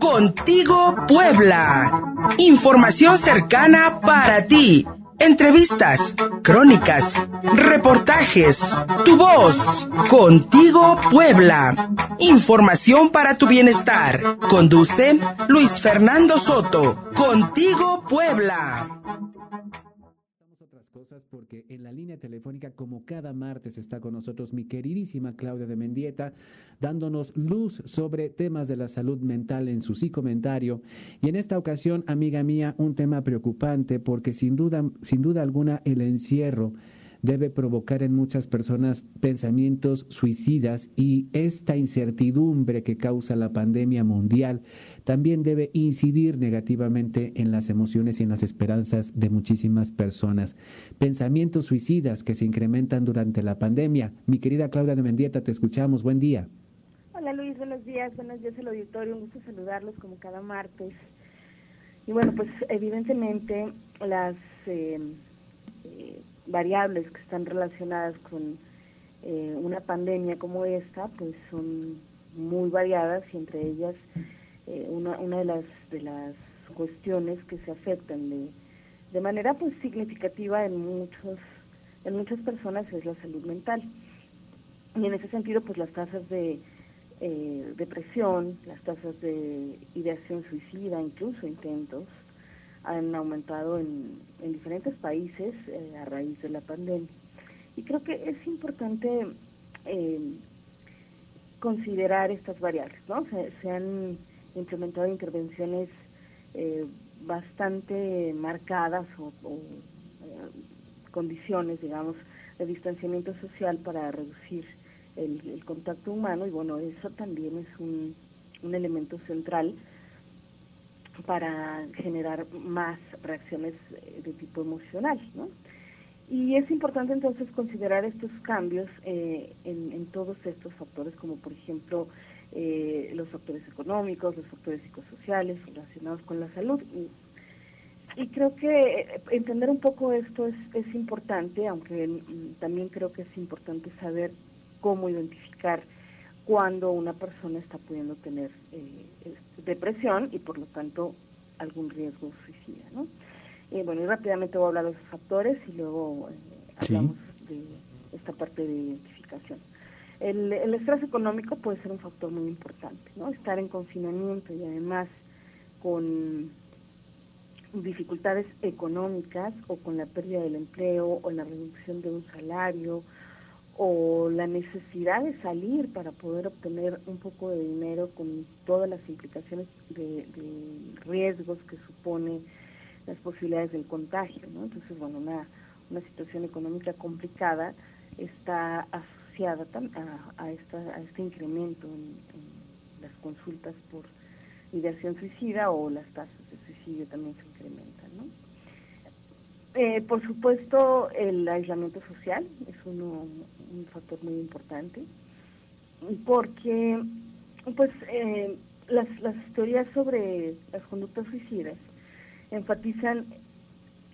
Contigo Puebla. Información cercana para ti. Entrevistas, crónicas, reportajes, tu voz. Contigo Puebla. Información para tu bienestar. Conduce Luis Fernando Soto. Contigo Puebla en la línea telefónica, como cada martes, está con nosotros mi queridísima Claudia de Mendieta, dándonos luz sobre temas de la salud mental en su sí comentario. Y en esta ocasión, amiga mía, un tema preocupante porque sin duda, sin duda alguna el encierro debe provocar en muchas personas pensamientos suicidas y esta incertidumbre que causa la pandemia mundial también debe incidir negativamente en las emociones y en las esperanzas de muchísimas personas. Pensamientos suicidas que se incrementan durante la pandemia. Mi querida Claudia de Mendieta, te escuchamos. Buen día. Hola Luis, buenos días. Buenos días al auditorio. Un gusto saludarlos como cada martes. Y bueno, pues evidentemente las eh, eh, variables que están relacionadas con eh, una pandemia como esta, pues son muy variadas y entre ellas eh, una, una de las de las cuestiones que se afectan de, de manera pues significativa en muchos en muchas personas es la salud mental. Y en ese sentido pues las tasas de eh, depresión las tasas de ideación suicida incluso intentos han aumentado en, en diferentes países eh, a raíz de la pandemia. Y creo que es importante eh, considerar estas variables, ¿no? Se, han implementado intervenciones eh, bastante marcadas o, condiciones, digamos, de distanciamiento social para reducir el, contacto humano y bueno, eso también es un elemento central para generar más reacciones eh, de tipo emocional, ¿no? Y es importante entonces considerar estos cambios eh, en, todos estos factores, como por ejemplo eh, los factores económicos, los factores psicosociales relacionados con la salud. Y, creo que entender un poco esto es, es importante, aunque mm, también creo que es importante saber cómo identificar cuando una persona está pudiendo tener eh, depresión y por lo tanto algún riesgo suicida. ¿no? Eh, bueno, y rápidamente voy a hablar de esos factores y luego eh, hablamos de esta parte de identificación. El, el, estrés económico puede ser un factor muy importante, ¿no? Estar en confinamiento y además con dificultades económicas o con la pérdida del empleo o la reducción de un salario o la necesidad de salir para poder obtener un poco de dinero con todas las implicaciones de, riesgos que supone las posibilidades del contagio. Entonces, bueno, una, una situación económica complicada está asociada a, a, esta, a este incremento en, las consultas por ideación suicida o las tasas de suicidio también se incrementan. Eh, por supuesto, el aislamiento social es uno, un factor muy importante, porque pues eh, las, las teorías sobre las conductas suicidas enfatizan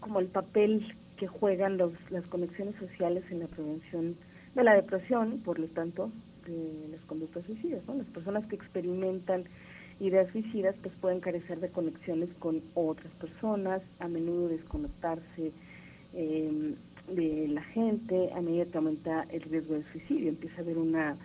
como el papel que juegan los, las conexiones sociales en la prevención de la depresión, por lo tanto, de las conductas suicidas. Las personas que experimentan ideas suicidas pues pueden carecer de conexiones con otras personas, a menudo desconectarse eh, de la gente a medida que aumenta el riesgo de suicidio. Empieza a haber una,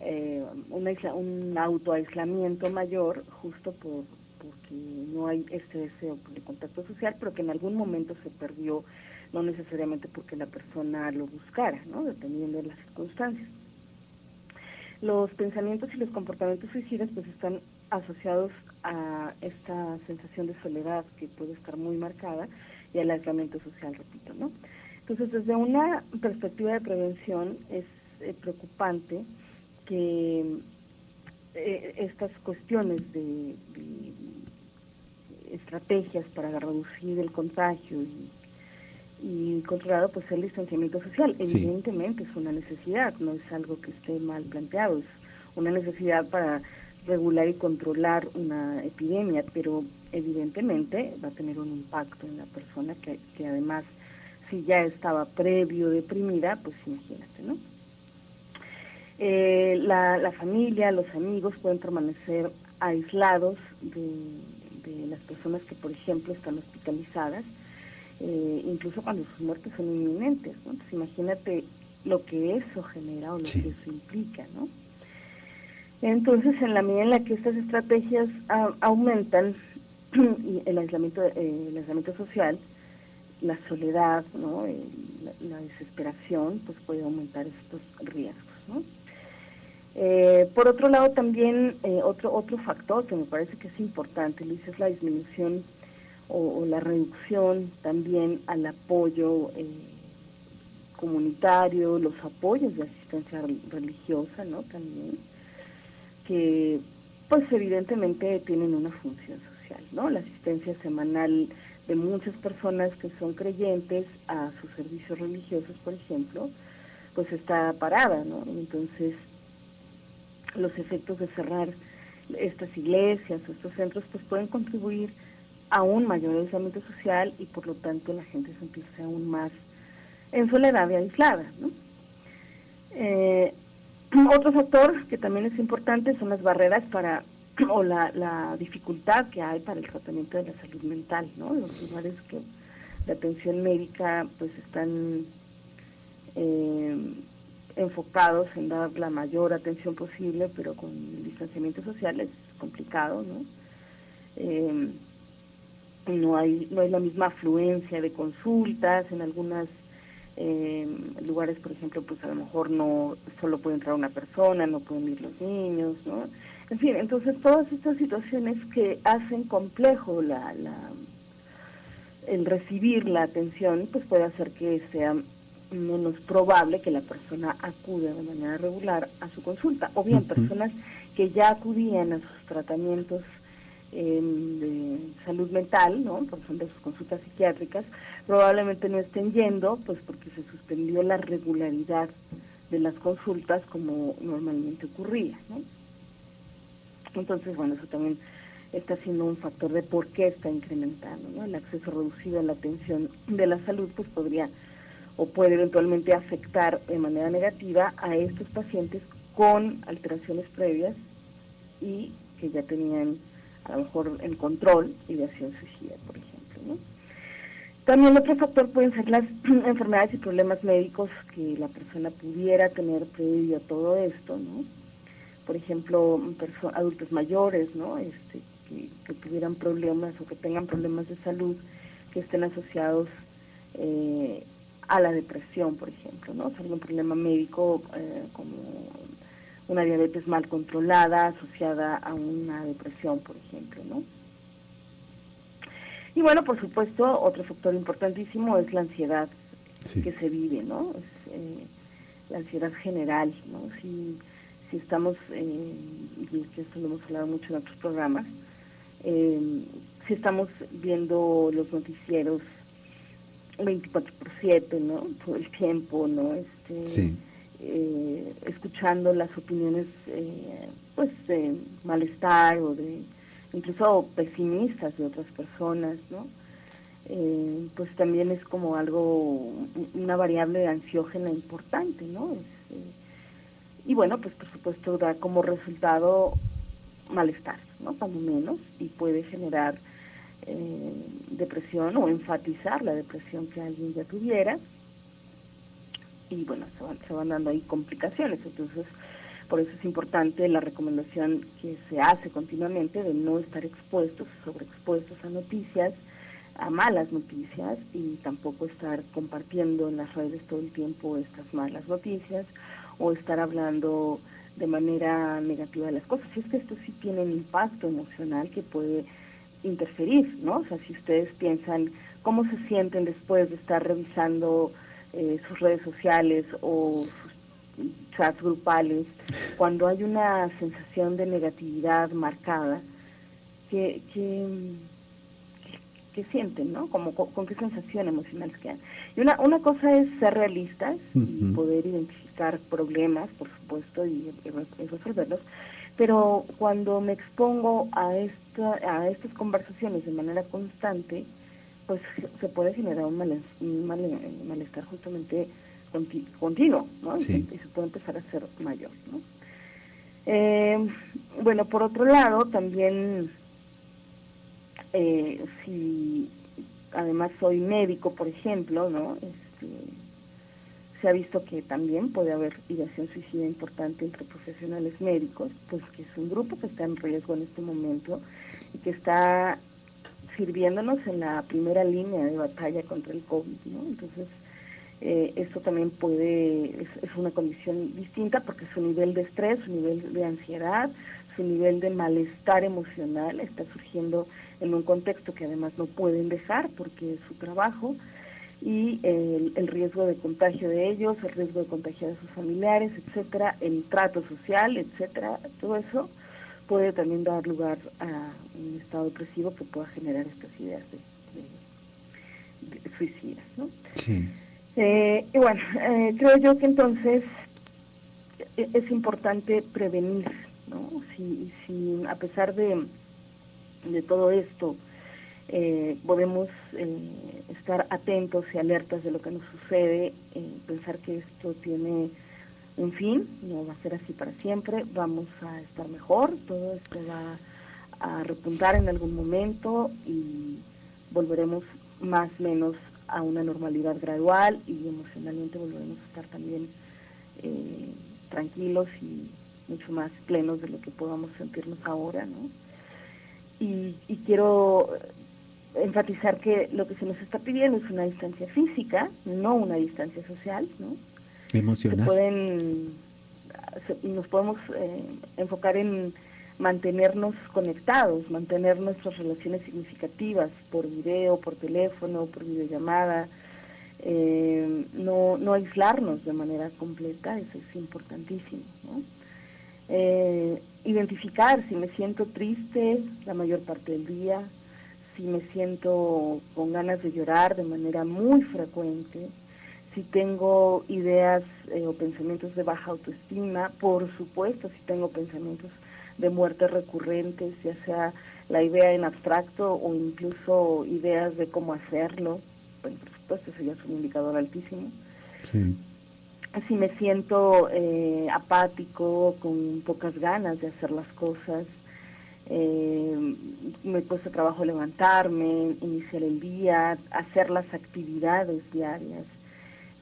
eh, un autoaislamiento mayor justo por porque no hay este deseo de contacto social, pero que en algún momento se perdió, no necesariamente porque la persona lo buscara, ¿no? dependiendo de las circunstancias. Los pensamientos y los comportamientos suicidas pues están asociados a esta sensación de soledad que puede estar muy marcada y al aislamiento social, repito, ¿no? Entonces, desde una perspectiva de prevención es eh, preocupante que eh, estas cuestiones de, estrategias para reducir el contagio y, y controlado pues el distanciamiento social. Evidentemente es una necesidad, no es algo que esté mal planteado, es una necesidad para regular y controlar una epidemia, pero evidentemente va a tener un impacto en la persona que, que además si ya estaba previo deprimida, pues imagínate, ¿no? Eh, la, familia, los amigos pueden permanecer aislados de, las personas que, por ejemplo, están hospitalizadas, eh, incluso cuando sus muertes son inminentes. Entonces, imagínate lo que eso genera o lo que eso implica, ¿no? Entonces, en la medida en la que estas estrategias aumentan el aislamiento, eh, el aislamiento social, la soledad, ¿no? la, desesperación, pues puede aumentar estos riesgos. Eh, por otro lado, también eh, otro otro factor que me parece que es importante, Luis, es la disminución o, la reducción también al apoyo comunitario, los apoyos de asistencia religiosa, ¿no? También que pues evidentemente tienen una función social, ¿no? La asistencia semanal de muchas personas que son creyentes a sus servicios religiosos, por ejemplo, pues está parada, ¿no? Entonces, los efectos de cerrar estas iglesias o estos centros, pues pueden contribuir a un mayor aislamiento social y por lo tanto la gente se sentirse aún más en soledad y aislada, ¿no? Otro factor que también es importante son las barreras para o la, dificultad que hay para el tratamiento de la salud mental, ¿no? Los lugares que de atención médica pues están eh, enfocados en dar la mayor atención posible, pero con el distanciamiento social es complicado, ¿no? Eh, no hay no hay la misma afluencia de consultas en algunas eh, lugares, por ejemplo, pues a lo mejor no solo puede entrar una persona, no pueden ir los niños, ¿no? En fin, entonces todas estas situaciones que hacen complejo la, la el recibir la atención, pues puede hacer que sea menos probable que la persona acude de manera regular a su consulta, o bien personas que ya acudían a sus tratamientos em, de salud mental, ¿no? por ejemplo, sus consultas psiquiátricas, probablemente no estén yendo, pues porque se suspendió la regularidad de las consultas como normalmente ocurría, ¿no? Entonces, bueno, eso también está siendo un factor de por qué está incrementando, ¿no? El acceso reducido a la atención de la salud, pues podría o puede eventualmente afectar de manera negativa a estos pacientes con alteraciones previas y que ya tenían a lo mejor el control y de acción suicida, por ejemplo. También otro factor pueden ser las enfermedades y problemas médicos que la persona pudiera tener previo a todo esto, ¿no? Por ejemplo, adultos mayores, ¿no? Este, que, tuvieran problemas o que tengan problemas de salud que estén asociados eh, a la depresión, por ejemplo, ¿no? O sea, algún problema médico eh, como una diabetes mal controlada asociada a una depresión, por ejemplo, ¿no? Y bueno, por supuesto, otro factor importantísimo es la ansiedad que se vive, ¿no? Es, eh, la ansiedad general, ¿no? Si, si estamos, eh, y esto lo hemos hablado mucho en otros programas, eh, si estamos viendo los noticieros 24 por 7, ¿no? Todo el tiempo, ¿no? Este, escuchando las opiniones, pues, de malestar o de incluso pesimistas de otras personas, ¿no? Eh, pues también es como algo, una variable ansiógena importante, ¿no? Eh, y bueno, pues por supuesto da como resultado malestar, ¿no? Cuando menos, y puede generar eh, depresión o enfatizar la depresión que alguien ya tuviera. Y bueno, se van, se van dando ahí complicaciones. Entonces, por eso es importante la recomendación que se hace continuamente de no estar expuestos, sobreexpuestos a noticias, a malas noticias y tampoco estar compartiendo en las redes todo el tiempo estas malas noticias o estar hablando de manera negativa de las cosas. Y es que esto sí tiene un impacto emocional que puede interferir, ¿no? O sea, si ustedes piensan cómo se sienten después de estar revisando eh, sus redes sociales o sus chats grupales, cuando hay una sensación de negatividad marcada, que, que, sienten, ¿no? Como, con, qué sensación emocional se quedan. Y una, una cosa es ser realistas y poder identificar problemas, por supuesto, y, resolverlos, pero cuando me expongo a, esta, a estas conversaciones de manera constante, pues se puede generar un, malestar justamente continuo, ¿no? Y, se puede empezar a ser mayor, ¿no? Eh, bueno, por otro lado, también eh, si además soy médico, por ejemplo, ¿no? Este, se ha visto que también puede haber ideación suicida importante entre profesionales médicos, pues que es un grupo que está en riesgo en este momento y que está sirviéndonos en la primera línea de batalla contra el COVID, ¿no? Entonces, eh, esto también puede, es, es, una condición distinta porque su nivel de estrés, su nivel de ansiedad, su nivel de malestar emocional está surgiendo en un contexto que además no pueden dejar porque es su trabajo y el, el, riesgo de contagio de ellos, el riesgo de contagiar a sus familiares, etcétera, el trato social, etcétera, todo eso puede también dar lugar a un estado depresivo que pueda generar estas ideas de, de, suicidas, ¿no? Sí. Eh, y bueno, eh, creo yo que entonces e, es importante prevenir, ¿no? Si, si a pesar de, de todo esto eh, podemos eh, estar atentos y alertas de lo que nos sucede, eh, pensar que esto tiene un fin, no va a ser así para siempre, vamos a estar mejor, todo esto va a repuntar en algún momento y volveremos más o menos a una normalidad gradual y emocionalmente volveremos a estar también eh, tranquilos y mucho más plenos de lo que podamos sentirnos ahora, ¿no? Y, y quiero enfatizar que lo que se nos está pidiendo es una distancia física, no una distancia social, ¿no? Emocional. Se pueden, nos podemos eh, enfocar en mantenernos conectados, mantener nuestras relaciones significativas por video, por teléfono, por videollamada, eh, no, no aislarnos de manera completa, eso es importantísimo. ¿no? Eh, identificar si me siento triste la mayor parte del día, si me siento con ganas de llorar de manera muy frecuente, si tengo ideas eh, o pensamientos de baja autoestima, por supuesto si tengo pensamientos de muerte recurrentes, ya sea la idea en abstracto o incluso ideas de cómo hacerlo, bueno, por supuesto eso ya es un indicador altísimo. Sí. Si me siento eh, apático, con pocas ganas de hacer las cosas, eh, me cuesta trabajo levantarme, iniciar el día, hacer las actividades diarias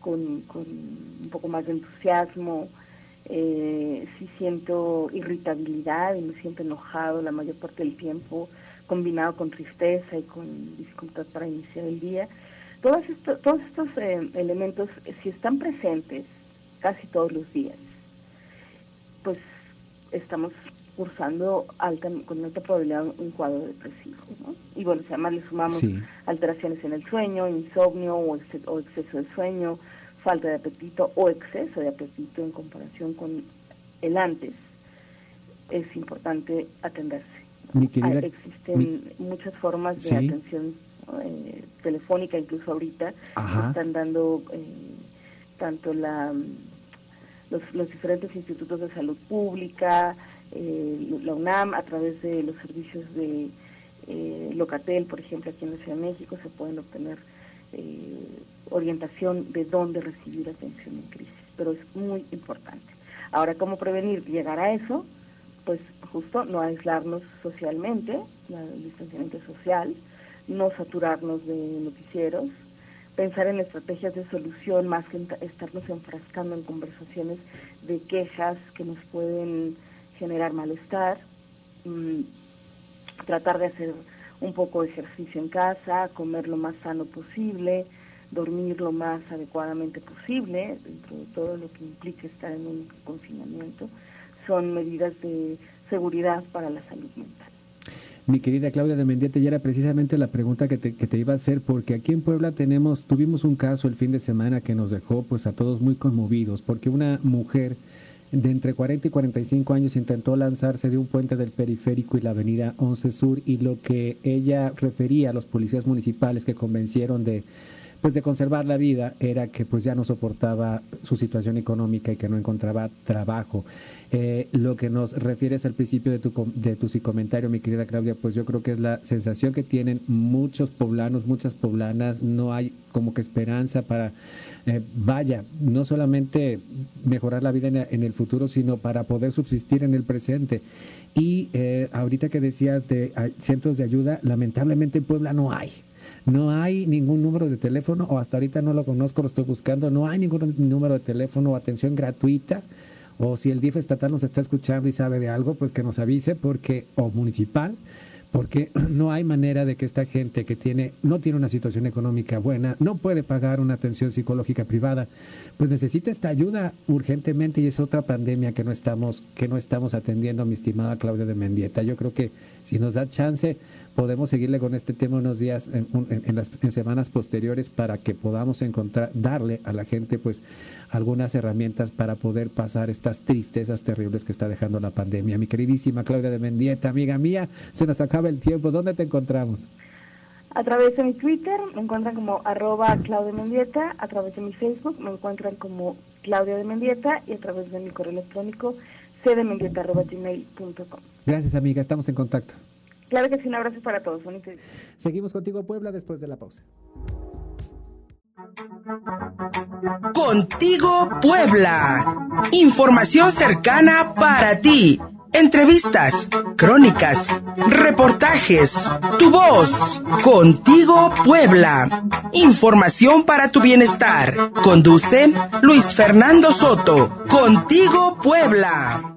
con, con un poco más de entusiasmo. Eh, si siento irritabilidad y me siento enojado la mayor parte del tiempo, combinado con tristeza y con dificultad para iniciar el día. Todos estos, todos estos eh, elementos, si están presentes casi todos los días, pues estamos cursando alta, con alta probabilidad un cuadro depresivo. ¿no? Y bueno, si además le sumamos alteraciones en el sueño, insomnio o, o exceso de sueño, falta de apetito o exceso de apetito en comparación con el antes, es importante atenderse. Mi querida, Existen muchas formas de atención eh, telefónica, incluso ahorita, están dando eh, tanto la, los, los diferentes institutos de salud pública, eh, la UNAM, a través de los servicios de eh, Locatel, por ejemplo, aquí en la Ciudad de México, se pueden obtener eh, orientación de dónde recibir atención en crisis, pero es muy importante. Ahora, ¿cómo prevenir llegar a eso? Pues justo no aislarnos socialmente, el distanciamiento social, no saturarnos de noticieros, pensar en estrategias de solución más que estarnos enfrascando en conversaciones de quejas que nos pueden generar malestar, mmm, tratar de hacer un poco de ejercicio en casa, comer lo más sano posible, dormir lo más adecuadamente posible, dentro de todo lo que implica estar en un confinamiento, son medidas de seguridad para la salud mental. Mi querida Claudia de Mendieta, ya era precisamente la pregunta que te, que te, iba a hacer, porque aquí en Puebla tenemos, tuvimos un caso el fin de semana que nos dejó pues a todos muy conmovidos, porque una mujer de entre 40 y 45 años intentó lanzarse de un puente del periférico y la avenida 11 Sur y lo que ella refería a los policías municipales que convencieron de pues de conservar la vida era que pues ya no soportaba su situación económica y que no encontraba trabajo. Eh, lo que nos refieres al principio de tu, de tu comentario, mi querida Claudia, pues yo creo que es la sensación que tienen muchos poblanos, muchas poblanas, no hay como que esperanza para, eh, vaya, no solamente mejorar la vida en, el futuro, sino para poder subsistir en el presente. Y eh, ahorita que decías de centros de ayuda, lamentablemente en Puebla no hay. No hay ningún número de teléfono, o hasta ahorita no lo conozco, lo estoy buscando, no hay ningún número de teléfono o atención gratuita. O si el DIF estatal nos está escuchando y sabe de algo, pues que nos avise, porque, o municipal, porque no hay manera de que esta gente que tiene no tiene una situación económica buena, no puede pagar una atención psicológica privada, pues necesita esta ayuda urgentemente y es otra pandemia que no estamos que no estamos atendiendo, mi estimada Claudia de Mendieta. Yo creo que si nos da chance podemos seguirle con este tema unos días en, las en semanas posteriores para que podamos encontrar darle a la gente pues algunas herramientas para poder pasar estas tristezas terribles que está dejando la pandemia. Mi queridísima Claudia de Mendieta, amiga mía, se nos acaba el tiempo. ¿Dónde te encontramos? A través de mi Twitter me encuentran como arroba Claudia Mendieta, a través de mi Facebook me encuentran como Claudia de Mendieta y a través de mi correo electrónico cdemendieta.gmail.com. Gracias amiga, estamos en contacto. Claro que sí, un abrazo para todos. Seguimos contigo Puebla después de la pausa. Contigo Puebla. Información cercana para ti. Entrevistas, crónicas, reportajes, tu voz. Contigo Puebla. Información para tu bienestar. Conduce Luis Fernando Soto. Contigo Puebla.